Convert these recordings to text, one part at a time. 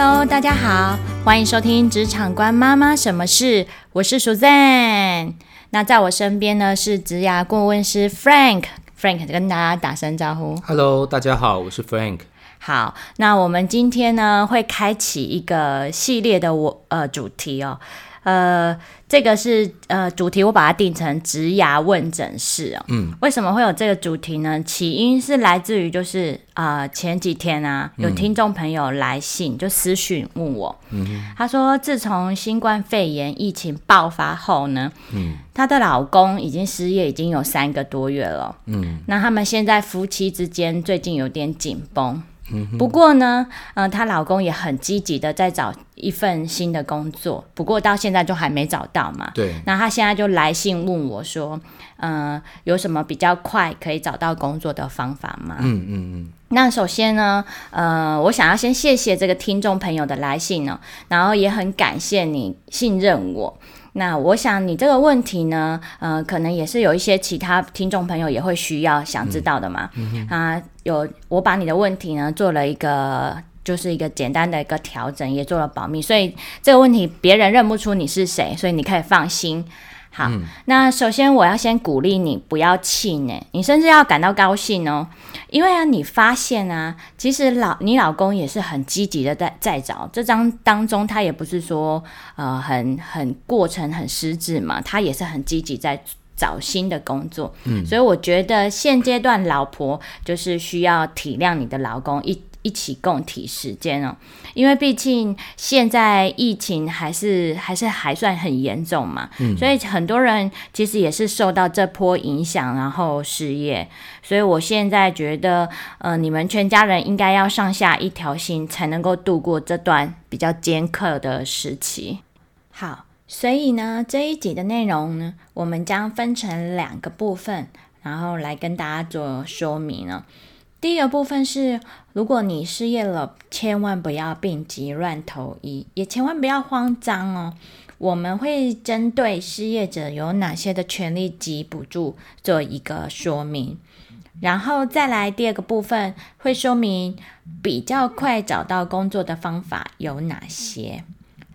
Hello，大家好，欢迎收听《职场官妈妈什么事》，我是 Suzanne。那在我身边呢是职涯顾问师 Frank，Frank 跟大家打声招呼。Hello，大家好，我是 Frank。好，那我们今天呢会开启一个系列的我呃主题哦，呃，这个是呃主题，我把它定成职涯问诊室哦。嗯，为什么会有这个主题呢？起因是来自于就是呃前几天啊，有听众朋友来信就私讯问我，嗯他说自从新冠肺炎疫情爆发后呢，嗯她的老公已经失业已经有三个多月了。嗯那他们现在夫妻之间最近有点紧绷。嗯不过呢，呃，她老公也很积极的在找一份新的工作，不过到现在就还没找到嘛。对，那她现在就来信问我说，呃，有什么比较快可以找到工作的方法吗？嗯嗯那首先呢，呃，我想要先谢谢这个听众朋友的来信呢、然后也很感谢你信任我。那我想你这个问题呢，呃，可能也是有一些其他听众朋友也会需要想知道的嘛。啊、有我把你的问题呢做了一个。就是一个简单的一个调整，也做了保密，所以这个问题别人认不出你是谁，所以你可以放心。好，那首先我要先鼓励你不要气馁，你甚至要感到高兴哦，因为啊，你发现啊，其实老你老公也是很积极的在在找这张当中，他也不是说呃很很过程很失智嘛，他也是很积极在。找新的工作，嗯，所以我觉得现阶段老婆就是需要体谅你的老公，一一起共体时间哦，因为毕竟现在疫情还是还是还算很严重嘛，所以很多人其实也是受到这波影响，然后失业。所以我现在觉得，呃，你们全家人应该要上下一条心，才能够度过这段比较尖刻的时期。好，所以呢，这一集的内容呢，我们将分成两个部分，然后来跟大家做说明呢。第一个部分是，如果你失业了，千万不要病急乱投医，也千万不要慌张哦。我们会针对失业者有哪些的权利及补助做一个说明，然后再来第二个部分会说明比较快找到工作的方法有哪些。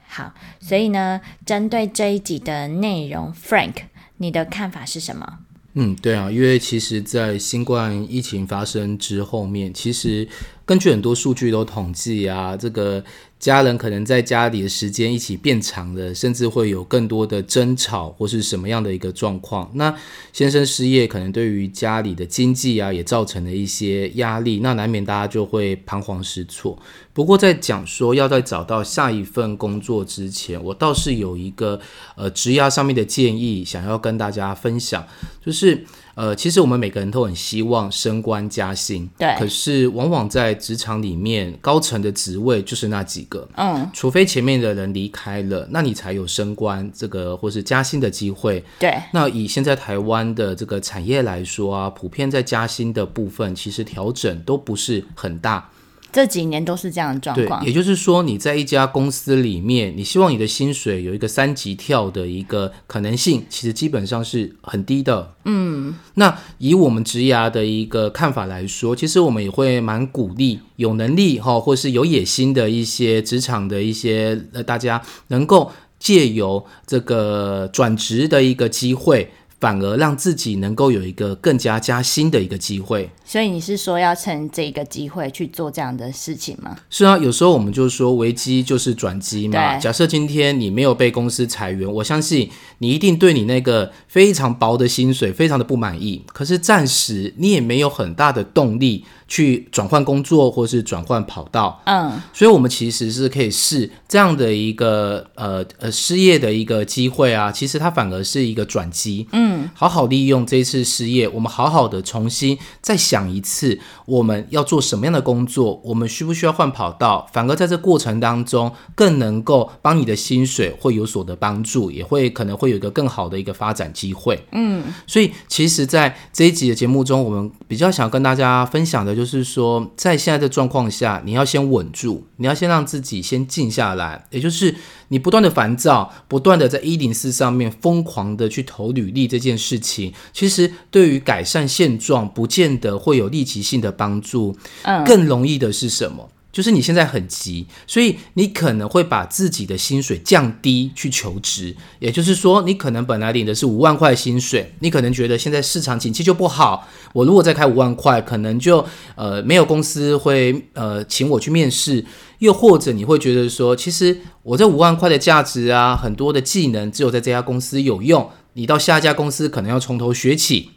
好，所以呢，针对这一集的内容，Frank，你的看法是什么？嗯，对啊，因为其实，在新冠疫情发生之后面，其实根据很多数据都统计啊，这个家人可能在家里的时间一起变长了，甚至会有更多的争吵或是什么样的一个状况。那先生失业，可能对于家里的经济啊，也造成了一些压力，那难免大家就会彷徨失措。不过在讲说要在找到下一份工作之前，我倒是有一个呃职涯上面的建议，想要跟大家分享，就是呃，其实我们每个人都很希望升官加薪，对。可是往往在职场里面，高层的职位就是那几个，嗯，除非前面的人离开了，那你才有升官这个或是加薪的机会。对，那以现在台湾的这个产业来说啊，普遍在加薪的部分，其实调整都不是很大。这几年都是这样的状对况，。也就是说，你在一家公司里面，你希望你的薪水有一个三级跳的一个可能性，其实基本上是很低的。嗯，那以我们职涯的一个看法来说，其实我们也会蛮鼓励有能力哈，或是有野心的一些职场的一些呃，大家能够借由这个转职的一个机会。反而让自己能够有一个更加加薪的一个机会，所以你是说要趁这个机会去做这样的事情吗？是啊，有时候我们就说危机就是转机嘛。假设今天你没有被公司裁员，我相信你一定对你那个非常薄的薪水非常的不满意。可是暂时你也没有很大的动力去转换工作或是转换跑道，嗯，所以我们其实是可以试这样的一个呃呃失业的一个机会啊，其实它反而是一个转机。嗯，好好利用这一次失业，我们好好的重新再想一次，我们要做什么样的工作，我们需不需要换跑道？反而在这过程当中，更能够帮你的薪水会有所的帮助，也会可能会有一个更好的一个发展机会。嗯，所以其实，在这一集的节目中，我们比较想跟大家分享的就是说，在现在的状况下，你要先稳住，你要先让自己先静下来，也就是你不断的烦躁，不断的在一零四上面疯狂的去投履历这件事情，其实对于改善现状，不见得会有立即性的帮助。嗯更容易的是什么？就是你现在很急，所以你可能会把自己的薪水降低去求职。也就是说，你可能本来领的是五万块薪水，你可能觉得现在市场景气就不好，我如果再开五万块，可能就呃没有公司会呃请我去面试。又或者你会觉得说，其实我这五万块的价值啊，很多的技能只有在这家公司有用，你到下一家公司可能要从头学起。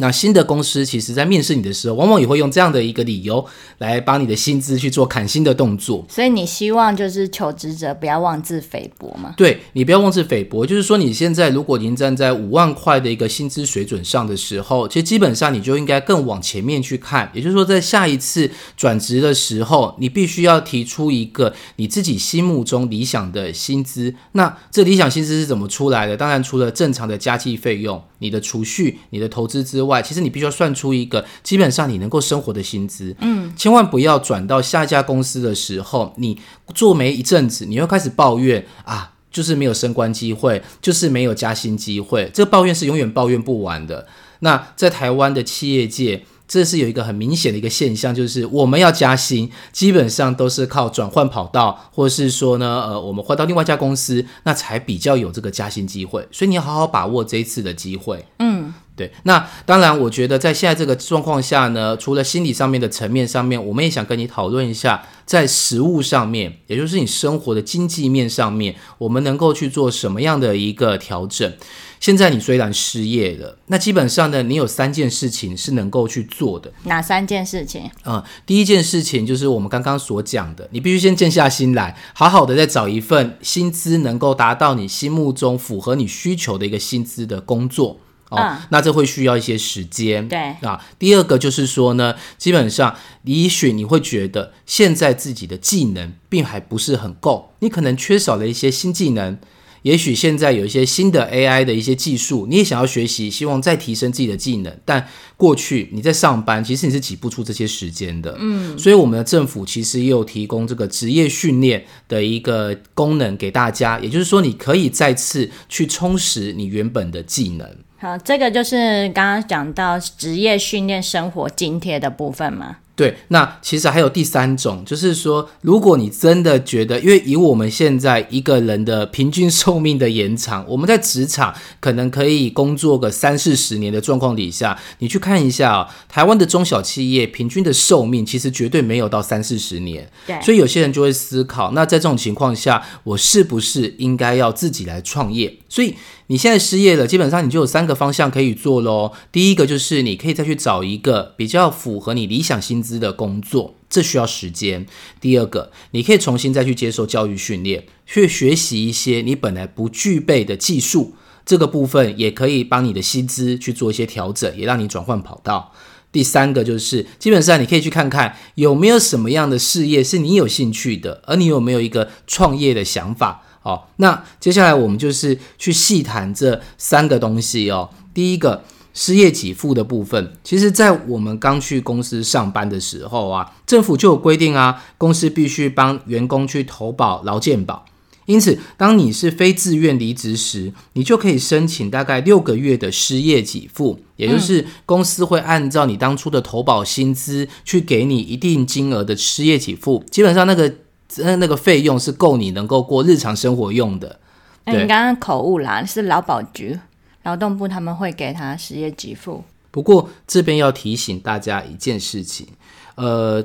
那新的公司其实，在面试你的时候，往往也会用这样的一个理由来帮你的薪资去做砍薪的动作。所以你希望就是求职者不要妄自菲薄吗？对你不要妄自菲薄，就是说你现在如果您站在五万块的一个薪资水准上的时候，其实基本上你就应该更往前面去看。也就是说，在下一次转职的时候，你必须要提出一个你自己心目中理想的薪资。那这理想薪资是怎么出来的？当然，除了正常的加计费用。你的储蓄、你的投资之外，其实你必须要算出一个基本上你能够生活的薪资。嗯，千万不要转到下一家公司的时候，你做没一阵子，你又开始抱怨啊，就是没有升官机会，就是没有加薪机会。这个抱怨是永远抱怨不完的。那在台湾的企业界。这是有一个很明显的一个现象，就是我们要加薪，基本上都是靠转换跑道，或者是说呢，呃，我们换到另外一家公司，那才比较有这个加薪机会。所以你要好好把握这一次的机会。嗯，对。那当然，我觉得在现在这个状况下呢，除了心理上面的层面上面，我们也想跟你讨论一下，在实物上面，也就是你生活的经济面上面，我们能够去做什么样的一个调整。现在你虽然失业了，那基本上呢，你有三件事情是能够去做的。哪三件事情？嗯，第一件事情就是我们刚刚所讲的，你必须先静下心来，好好的再找一份薪资能够达到你心目中符合你需求的一个薪资的工作。哦，那这会需要一些时间。对啊，第二个就是说呢，基本上也许你会觉得现在自己的技能并还不是很够，你可能缺少了一些新技能。也许现在有一些新的 AI 的一些技术，你也想要学习，希望再提升自己的技能。但过去你在上班，其实你是挤不出这些时间的。嗯，所以我们的政府其实也有提供这个职业训练的一个功能给大家，也就是说，你可以再次去充实你原本的技能。好，这个就是刚刚讲到职业训练生活津贴的部分嘛。对，那其实还有第三种，就是说，如果你真的觉得，因为以我们现在一个人的平均寿命的延长，我们在职场可能可以工作个三四十年的状况底下，你去看一下台湾的中小企业平均的寿命其实绝对没有到三四十年。对，所以有些人就会思考，那在这种情况下，我是不是应该要自己来创业？所以。你现在失业了，基本上你就有三个方向可以做喽。第一个就是你可以再去找一个比较符合你理想薪资的工作，这需要时间。第二个，你可以重新再去接受教育训练，去学习一些你本来不具备的技术，这个部分也可以帮你的薪资去做一些调整，也让你转换跑道。第三个就是，基本上你可以去看看有没有什么样的事业是你有兴趣的，而你有没有一个创业的想法。好，那接下来我们就是去细谈这三个东西哦。第一个，失业给付的部分，其实在我们刚去公司上班的时候啊，政府就有规定啊，公司必须帮员工去投保劳健保。因此，当你是非自愿离职时，你就可以申请大概六个月的失业给付，也就是公司会按照你当初的投保薪资去给你一定金额的失业给付。基本上那个。那那个费用是够你能够过日常生活用的。你刚刚口误啦，是劳保局、劳动部他们会给他失业给付。不过这边要提醒大家一件事情，呃，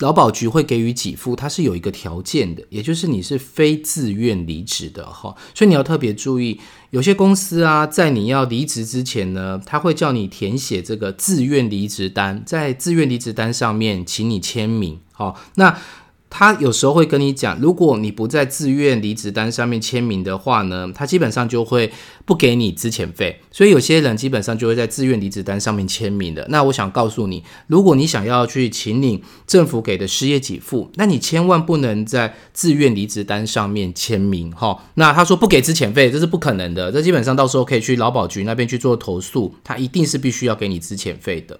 劳保局会给予给付，它是有一个条件的，也就是你是非自愿离职的哈。所以你要特别注意，有些公司啊，在你要离职之前呢，他会叫你填写这个自愿离职单，在自愿离职单上面，请你签名。好，那。他有时候会跟你讲，如果你不在自愿离职单上面签名的话呢，他基本上就会不给你资遣费。所以有些人基本上就会在自愿离职单上面签名的。那我想告诉你，如果你想要去请领政府给的失业给付，那你千万不能在自愿离职单上面签名哈。那他说不给资遣费，这是不可能的。这基本上到时候可以去劳保局那边去做投诉，他一定是必须要给你资遣费的。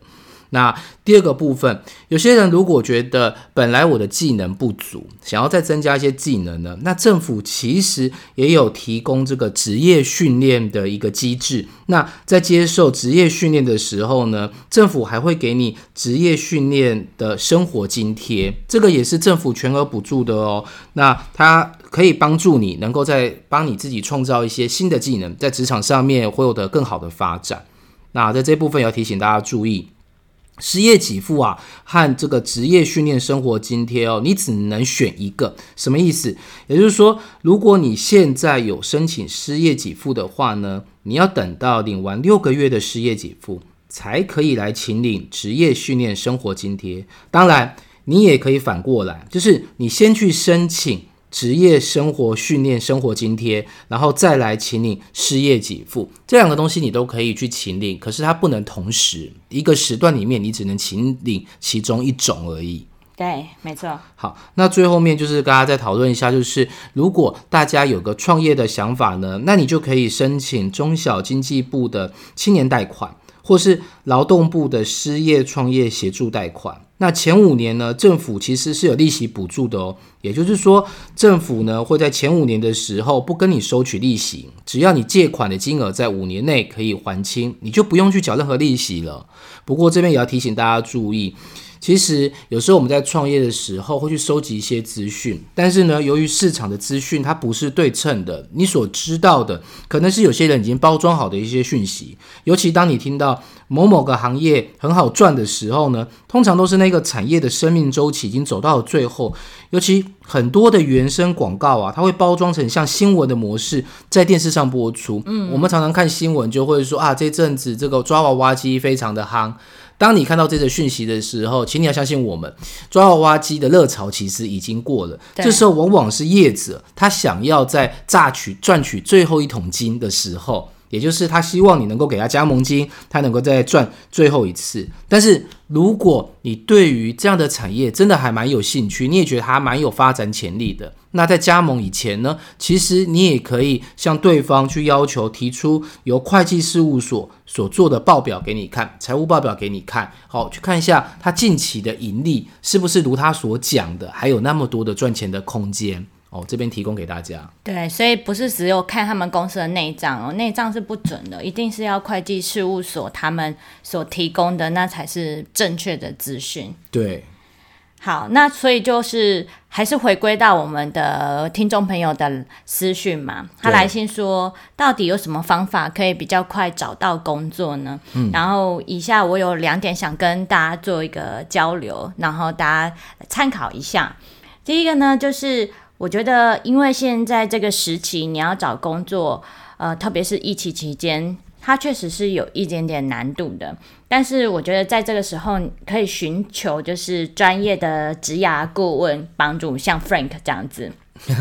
那第二个部分，有些人如果觉得本来我的技能不足，想要再增加一些技能呢，那政府其实也有提供这个职业训练的一个机制。那在接受职业训练的时候呢，政府还会给你职业训练的生活津贴，这个也是政府全额补助的哦。那它可以帮助你能够在帮你自己创造一些新的技能，在职场上面会有得更好的发展。那在这部分要提醒大家注意。失业给付啊，和这个职业训练生活津贴哦，你只能选一个，什么意思？也就是说，如果你现在有申请失业给付的话呢，你要等到领完六个月的失业给付，才可以来请领职业训练生活津贴。当然，你也可以反过来，就是你先去申请。职业生活训练生活津贴，然后再来请领失业给付，这两个东西你都可以去请领，可是它不能同时一个时段里面，你只能请领其中一种而已。对，没错。好，那最后面就是跟大家再讨论一下，就是如果大家有个创业的想法呢，那你就可以申请中小经济部的青年贷款。或是劳动部的失业创业协助贷款，那前五年呢，政府其实是有利息补助的哦。也就是说，政府呢会在前五年的时候不跟你收取利息，只要你借款的金额在五年内可以还清，你就不用去缴任何利息了。不过这边也要提醒大家注意。其实有时候我们在创业的时候会去收集一些资讯，但是呢，由于市场的资讯它不是对称的，你所知道的可能是有些人已经包装好的一些讯息。尤其当你听到某某个行业很好赚的时候呢，通常都是那个产业的生命周期已经走到了最后。尤其很多的原生广告啊，它会包装成像新闻的模式在电视上播出。嗯，我们常常看新闻就会说啊，这阵子这个抓娃娃机非常的夯。当你看到这个讯息的时候，请你要相信我们，抓娃娃机的热潮其实已经过了。这时候往往是业者他想要在榨取赚取最后一桶金的时候。也就是他希望你能够给他加盟金，他能够再赚最后一次。但是如果你对于这样的产业真的还蛮有兴趣，你也觉得它蛮有发展潜力的，那在加盟以前呢，其实你也可以向对方去要求提出由会计事务所所做的报表给你看，财务报表给你看，好去看一下他近期的盈利是不是如他所讲的，还有那么多的赚钱的空间。哦，这边提供给大家。对，所以不是只有看他们公司的内账哦，内账是不准的，一定是要会计事务所他们所提供的，那才是正确的资讯。对，好，那所以就是还是回归到我们的听众朋友的私讯嘛，他来信说，到底有什么方法可以比较快找到工作呢？嗯，然后以下我有两点想跟大家做一个交流，然后大家参考一下。第一个呢，就是。我觉得，因为现在这个时期，你要找工作，呃，特别是疫情期间，它确实是有一点点难度的。但是，我觉得在这个时候，可以寻求就是专业的职涯顾问帮助，像 Frank 这样子。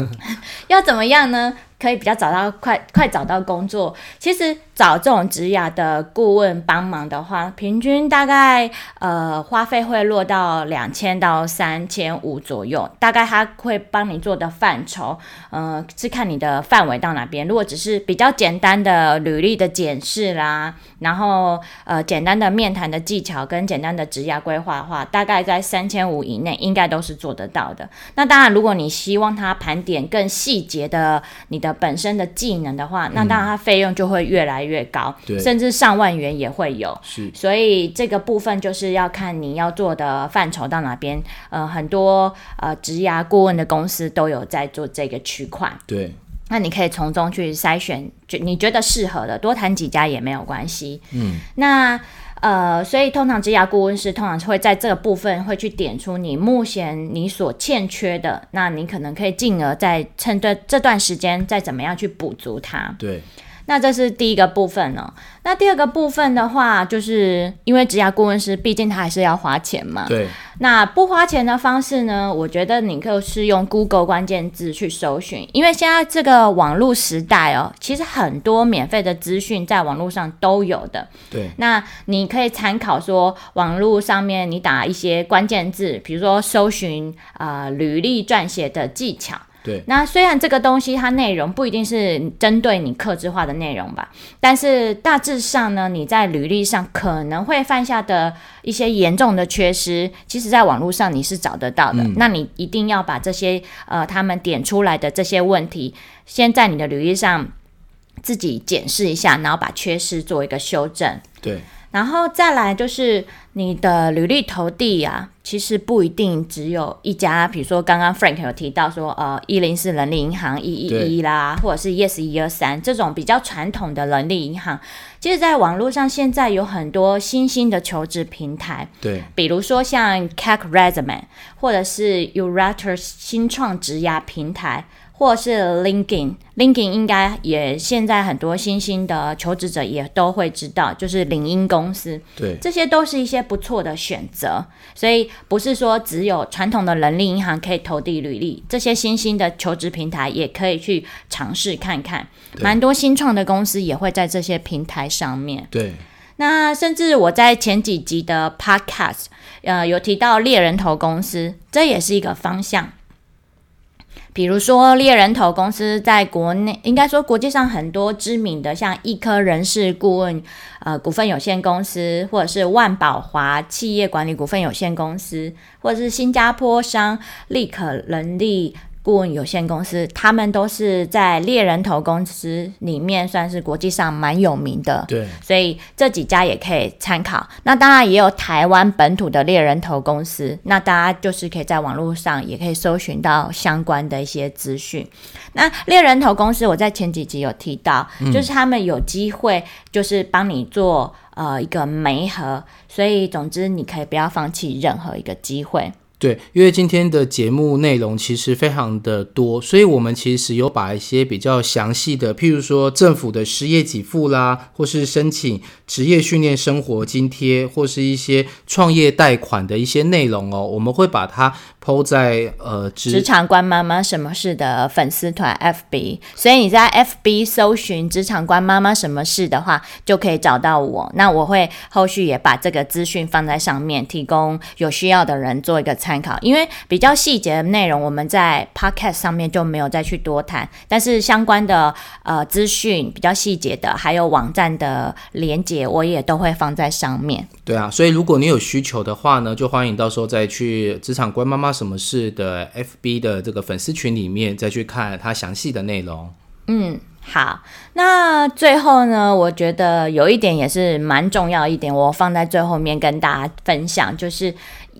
要怎么样呢？可以比较找到快快找到工作。其实找这种职涯的顾问帮忙的话，平均大概呃花费会落到两千到三千五左右。大概他会帮你做的范畴，呃，是看你的范围到哪边。如果只是比较简单的履历的检视啦，然后呃简单的面谈的技巧跟简单的职涯规划的话，大概在三千五以内应该都是做得到的。那当然，如果你希望他盘点更细节的你的。本身的技能的话，那当然它费用就会越来越高，甚至上万元也会有。是，所以这个部分就是要看你要做的范畴到哪边。呃，很多呃职涯顾问的公司都有在做这个区块。对，那你可以从中去筛选，就你觉得适合的，多谈几家也没有关系。嗯，那。呃，所以通常职业顾问是通常会在这个部分会去点出你目前你所欠缺的，那你可能可以进而再趁这这段时间再怎么样去补足它。对。那这是第一个部分呢。那第二个部分的话，就是因为职涯顾问师，毕竟他还是要花钱嘛。对。那不花钱的方式呢？我觉得你可以是用 Google 关键字去搜寻，因为现在这个网络时代哦，其实很多免费的资讯在网络上都有的。对。那你可以参考说，网络上面你打一些关键字，比如说搜寻啊履历撰写的技巧。对，那虽然这个东西它内容不一定是针对你克制化的内容吧，但是大致上呢，你在履历上可能会犯下的一些严重的缺失，其实在网络上你是找得到的。那你一定要把这些呃他们点出来的这些问题，先在你的履历上自己检视一下，然后把缺失做一个修正。对。然后再来就是你的履历投递啊，其实不一定只有一家，比如说刚刚 Frank 有提到说，呃，一零四人力银行一一一啦，或者是 Yes 一二三这种比较传统的人力银行，其实在网络上现在有很多新兴的求职平台，对，比如说像 Cake Resume 或者是 Urate 新创职涯平台。或是 LinkedIn，LinkedIn 应该也现在很多新兴的求职者也都会知道，就是领英公司，对，这些都是一些不错的选择。所以不是说只有传统的人力银行可以投递履历，这些新兴的求职平台也可以去尝试看看。蛮多新创的公司也会在这些平台上面。对，那甚至我在前几集的 Podcast，呃，有提到猎人头公司，这也是一个方向。比如说猎人头公司在国内，应该说国际上很多知名的，像易科人事顾问呃股份有限公司，或者是万宝华企业管理股份有限公司，或者是新加坡商立可人力。顾问有限公司，他们都是在猎人头公司里面算是国际上蛮有名的，对，所以这几家也可以参考。那当然也有台湾本土的猎人头公司，那大家就是可以在网络上也可以搜寻到相关的一些资讯。那猎人头公司，我在前几集有提到，就是他们有机会就是帮你做呃一个媒合，所以总之你可以不要放弃任何一个机会。对，因为今天的节目内容其实非常的多，所以我们其实有把一些比较详细的，譬如说政府的失业给付啦，或是申请职业训练生活津贴，或是一些创业贷款的一些内容哦，我们会把它。抛在呃职场关妈妈什么事的粉丝团 FB，所以你在 FB 搜寻职场关妈妈什么事的话，就可以找到我。那我会后续也把这个资讯放在上面，提供有需要的人做一个参考。因为比较细节的内容，我们在 Podcast 上面就没有再去多谈，但是相关的呃资讯比较细节的，还有网站的连接，我也都会放在上面。对啊，所以如果你有需求的话呢，就欢迎到时候再去职场关妈妈。什么事的 FB 的这个粉丝群里面再去看它详细的内容。嗯，好，那最后呢，我觉得有一点也是蛮重要一点，我放在最后面跟大家分享，就是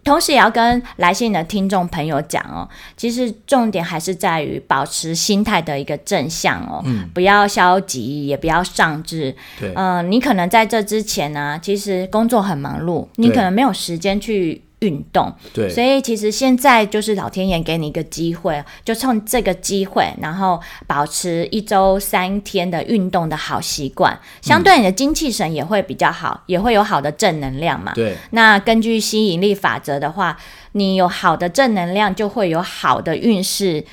同时也要跟来信的听众朋友讲哦，其实重点还是在于保持心态的一个正向哦，嗯，不要消极，也不要上志。对，嗯，你可能在这之前呢，其实工作很忙碌，你可能没有时间去。运动，对，所以其实现在就是老天爷给你一个机会，就趁这个机会，然后保持一周三天的运动的好习惯，相对你的精气神也会比较好，也会有好的正能量嘛。对，那根据吸引力法则的话，你有好的正能量，就会有好的运势。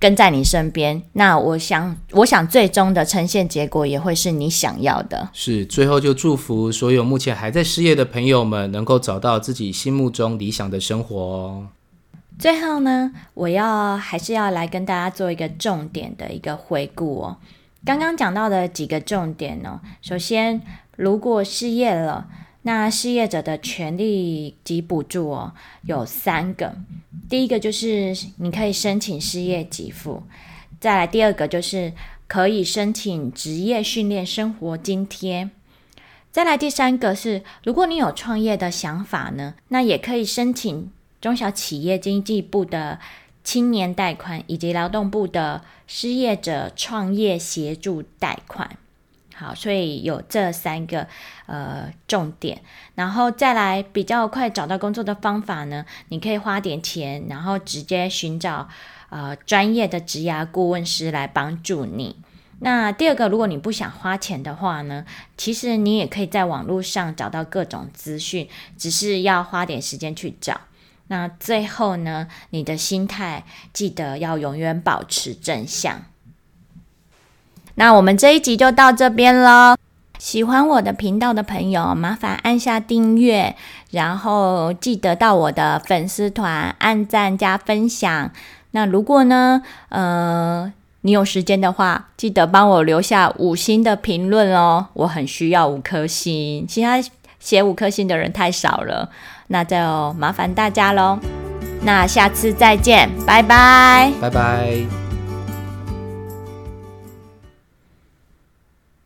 跟在你身边，那我想，我想最终的呈现结果也会是你想要的。是，最后就祝福所有目前还在失业的朋友们，能够找到自己心目中理想的生活哦。最后呢，我要还是要来跟大家做一个重点的一个回顾哦。刚刚讲到的几个重点呢，首先，如果失业了。那失业者的权利及补助哦，有三个。第一个就是你可以申请失业给付，再来第二个就是可以申请职业训练生活津贴，再来第三个是如果你有创业的想法呢，那也可以申请中小企业经济部的青年贷款以及劳动部的失业者创业协助贷款。好，所以有这三个呃重点，然后再来比较快找到工作的方法呢？你可以花点钱，然后直接寻找呃专业的职涯顾问师来帮助你。那第二个，如果你不想花钱的话呢，其实你也可以在网络上找到各种资讯，只是要花点时间去找。那最后呢，你的心态记得要永远保持正向。那我们这一集就到这边喽。喜欢我的频道的朋友，麻烦按下订阅，然后记得到我的粉丝团按赞加分享。那如果呢，呃，你有时间的话，记得帮我留下五星的评论哦，我很需要五颗星，其他写五颗星的人太少了，那就麻烦大家喽。那下次再见，拜拜，拜拜。